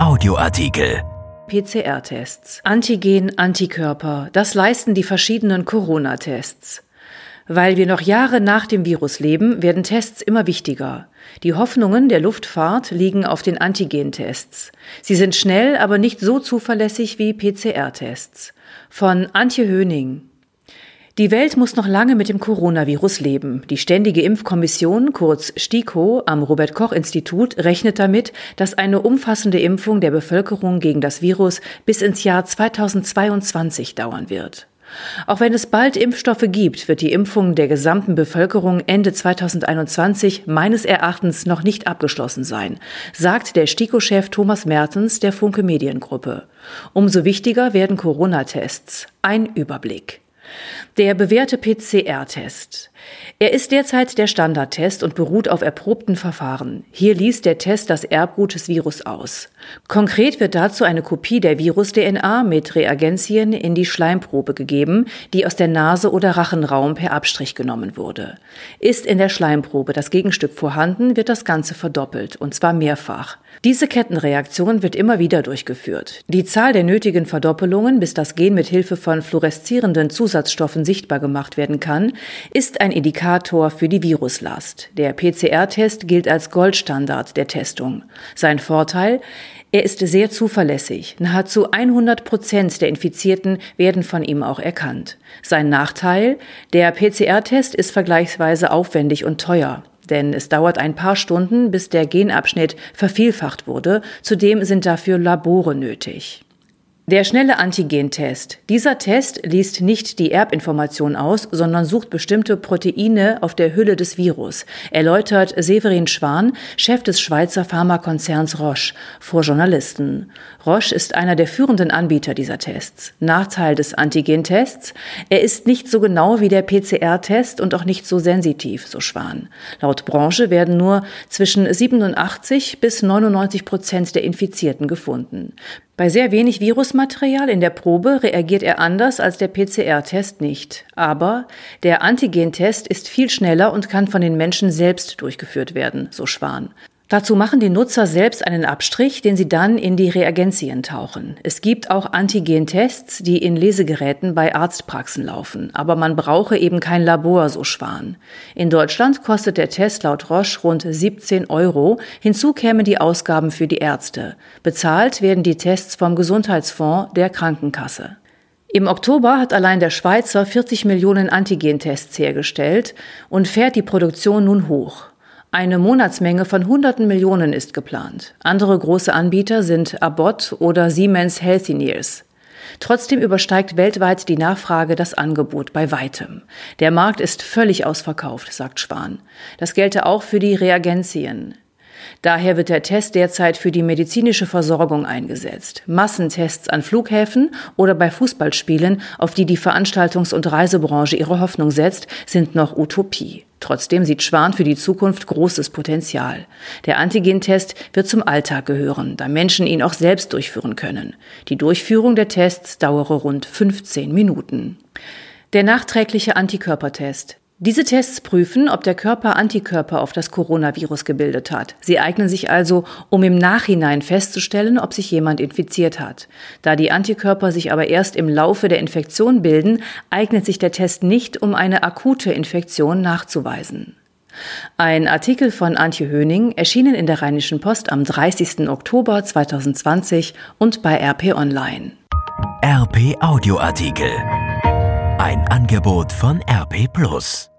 Audioartikel. PCR-Tests. Antigen, Antikörper, das leisten die verschiedenen Corona-Tests. Weil wir noch Jahre nach dem Virus leben, werden Tests immer wichtiger. Die Hoffnungen der Luftfahrt liegen auf den Antigen-Tests. Sie sind schnell, aber nicht so zuverlässig wie PCR-Tests. Von Antje Höning. Die Welt muss noch lange mit dem Coronavirus leben. Die Ständige Impfkommission, kurz STIKO, am Robert Koch Institut rechnet damit, dass eine umfassende Impfung der Bevölkerung gegen das Virus bis ins Jahr 2022 dauern wird. Auch wenn es bald Impfstoffe gibt, wird die Impfung der gesamten Bevölkerung Ende 2021 meines Erachtens noch nicht abgeschlossen sein, sagt der STIKO-Chef Thomas Mertens der Funke Mediengruppe. Umso wichtiger werden Corona-Tests. Ein Überblick. Der bewährte PCR-Test. Er ist derzeit der Standardtest und beruht auf erprobten Verfahren. Hier liest der Test das Erbgut des Virus aus. Konkret wird dazu eine Kopie der Virus-DNA mit Reagenzien in die Schleimprobe gegeben, die aus der Nase oder Rachenraum per Abstrich genommen wurde. Ist in der Schleimprobe das Gegenstück vorhanden, wird das Ganze verdoppelt, und zwar mehrfach. Diese Kettenreaktion wird immer wieder durchgeführt. Die Zahl der nötigen Verdoppelungen, bis das Gen mit Hilfe von fluoreszierenden Zusatzstoffen sichtbar gemacht werden kann, ist ein Indikator für die Viruslast. Der PCR-Test gilt als Goldstandard der Testung. Sein Vorteil? Er ist sehr zuverlässig. Nahezu 100 Prozent der Infizierten werden von ihm auch erkannt. Sein Nachteil? Der PCR-Test ist vergleichsweise aufwendig und teuer denn es dauert ein paar Stunden, bis der Genabschnitt vervielfacht wurde. Zudem sind dafür Labore nötig. Der schnelle Antigentest. Dieser Test liest nicht die Erbinformation aus, sondern sucht bestimmte Proteine auf der Hülle des Virus, erläutert Severin Schwan, Chef des Schweizer Pharmakonzerns Roche, vor Journalisten. Roche ist einer der führenden Anbieter dieser Tests. Nachteil des Antigentests? Er ist nicht so genau wie der PCR-Test und auch nicht so sensitiv, so Schwan. Laut Branche werden nur zwischen 87 bis 99 Prozent der Infizierten gefunden. Bei sehr wenig Virusmaterial in der Probe reagiert er anders als der PCR-Test nicht. Aber der Antigentest ist viel schneller und kann von den Menschen selbst durchgeführt werden, so Schwan. Dazu machen die Nutzer selbst einen Abstrich, den sie dann in die Reagenzien tauchen. Es gibt auch Antigen-Tests, die in Lesegeräten bei Arztpraxen laufen. Aber man brauche eben kein Labor, so Schwan. In Deutschland kostet der Test laut Roche rund 17 Euro. Hinzu kämen die Ausgaben für die Ärzte. Bezahlt werden die Tests vom Gesundheitsfonds der Krankenkasse. Im Oktober hat allein der Schweizer 40 Millionen Antigen-Tests hergestellt und fährt die Produktion nun hoch. Eine Monatsmenge von hunderten Millionen ist geplant. Andere große Anbieter sind Abbott oder Siemens Healthineers. Trotzdem übersteigt weltweit die Nachfrage das Angebot bei weitem. Der Markt ist völlig ausverkauft, sagt Schwan. Das gelte auch für die Reagenzien. Daher wird der Test derzeit für die medizinische Versorgung eingesetzt. Massentests an Flughäfen oder bei Fußballspielen, auf die die Veranstaltungs- und Reisebranche ihre Hoffnung setzt, sind noch Utopie. Trotzdem sieht Schwan für die Zukunft großes Potenzial. Der Antigentest wird zum Alltag gehören, da Menschen ihn auch selbst durchführen können. Die Durchführung der Tests dauere rund 15 Minuten. Der nachträgliche Antikörpertest. Diese Tests prüfen, ob der Körper Antikörper auf das Coronavirus gebildet hat. Sie eignen sich also, um im Nachhinein festzustellen, ob sich jemand infiziert hat. Da die Antikörper sich aber erst im Laufe der Infektion bilden, eignet sich der Test nicht, um eine akute Infektion nachzuweisen. Ein Artikel von Antje Höning erschienen in der Rheinischen Post am 30. Oktober 2020 und bei RP Online. RP Audioartikel. Ein Angebot von RP Plus.